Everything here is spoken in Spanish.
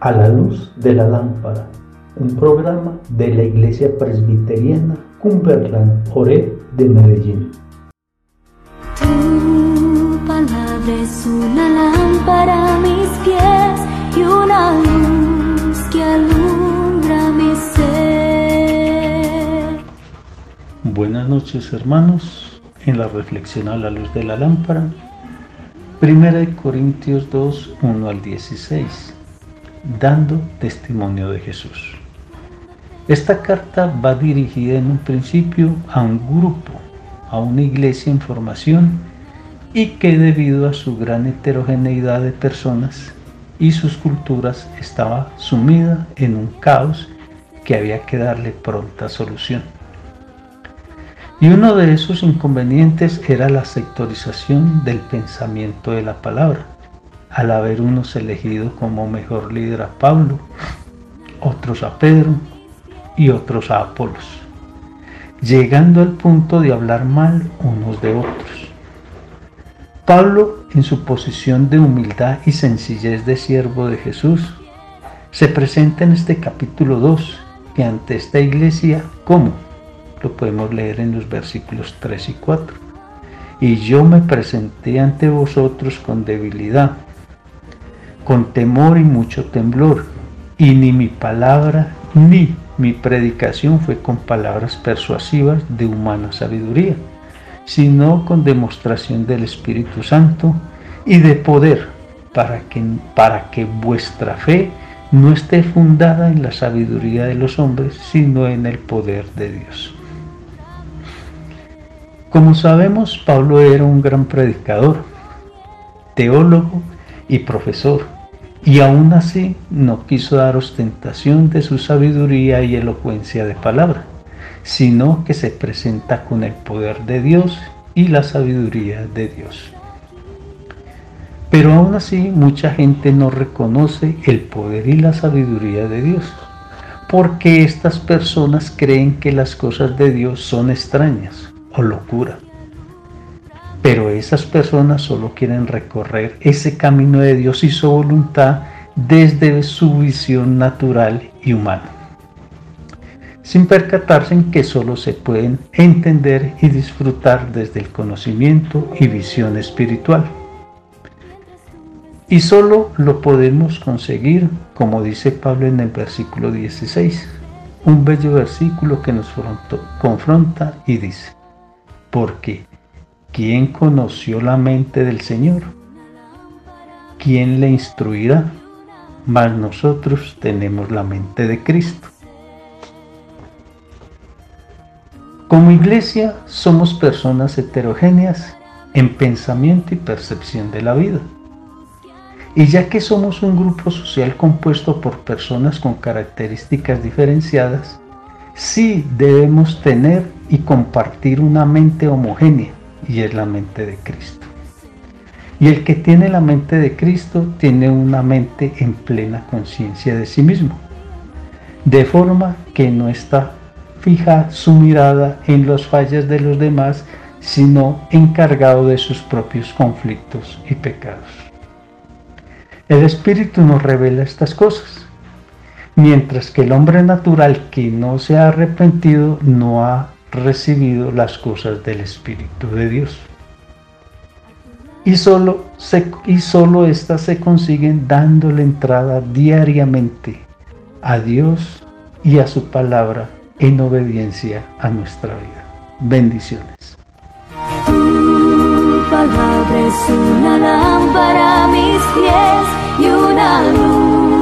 A la luz de la lámpara, un programa de la Iglesia Presbiteriana Cumberland Ore de Medellín. Tu palabra es una lámpara a mis pies y una luz que alumbra mi ser. Buenas noches hermanos, en la reflexión a la luz de la lámpara, 1 Corintios 2, 1 al 16 dando testimonio de Jesús. Esta carta va dirigida en un principio a un grupo, a una iglesia en formación y que debido a su gran heterogeneidad de personas y sus culturas estaba sumida en un caos que había que darle pronta solución. Y uno de esos inconvenientes era la sectorización del pensamiento de la palabra al haber unos elegido como mejor líder a Pablo, otros a Pedro y otros a Apolos, llegando al punto de hablar mal unos de otros. Pablo, en su posición de humildad y sencillez de siervo de Jesús, se presenta en este capítulo 2 que ante esta iglesia, ¿cómo? Lo podemos leer en los versículos 3 y 4. Y yo me presenté ante vosotros con debilidad con temor y mucho temblor, y ni mi palabra ni mi predicación fue con palabras persuasivas de humana sabiduría, sino con demostración del Espíritu Santo y de poder, para que, para que vuestra fe no esté fundada en la sabiduría de los hombres, sino en el poder de Dios. Como sabemos, Pablo era un gran predicador, teólogo y profesor, y aún así no quiso dar ostentación de su sabiduría y elocuencia de palabra, sino que se presenta con el poder de Dios y la sabiduría de Dios. Pero aún así mucha gente no reconoce el poder y la sabiduría de Dios, porque estas personas creen que las cosas de Dios son extrañas o locura. Pero esas personas solo quieren recorrer ese camino de Dios y su voluntad desde su visión natural y humana, sin percatarse en que solo se pueden entender y disfrutar desde el conocimiento y visión espiritual. Y solo lo podemos conseguir, como dice Pablo en el versículo 16, un bello versículo que nos confronta y dice, porque ¿Quién conoció la mente del Señor? ¿Quién le instruirá? Mas nosotros tenemos la mente de Cristo. Como iglesia somos personas heterogéneas en pensamiento y percepción de la vida. Y ya que somos un grupo social compuesto por personas con características diferenciadas, sí debemos tener y compartir una mente homogénea y es la mente de Cristo. Y el que tiene la mente de Cristo tiene una mente en plena conciencia de sí mismo, de forma que no está fija su mirada en las fallas de los demás, sino encargado de sus propios conflictos y pecados. El Espíritu nos revela estas cosas, mientras que el hombre natural que no se ha arrepentido no ha recibido las cosas del Espíritu de Dios. Y solo, se, y solo estas se consiguen dándole entrada diariamente a Dios y a su palabra en obediencia a nuestra vida. Bendiciones. Tu palabra es una lámpara mis pies y una luz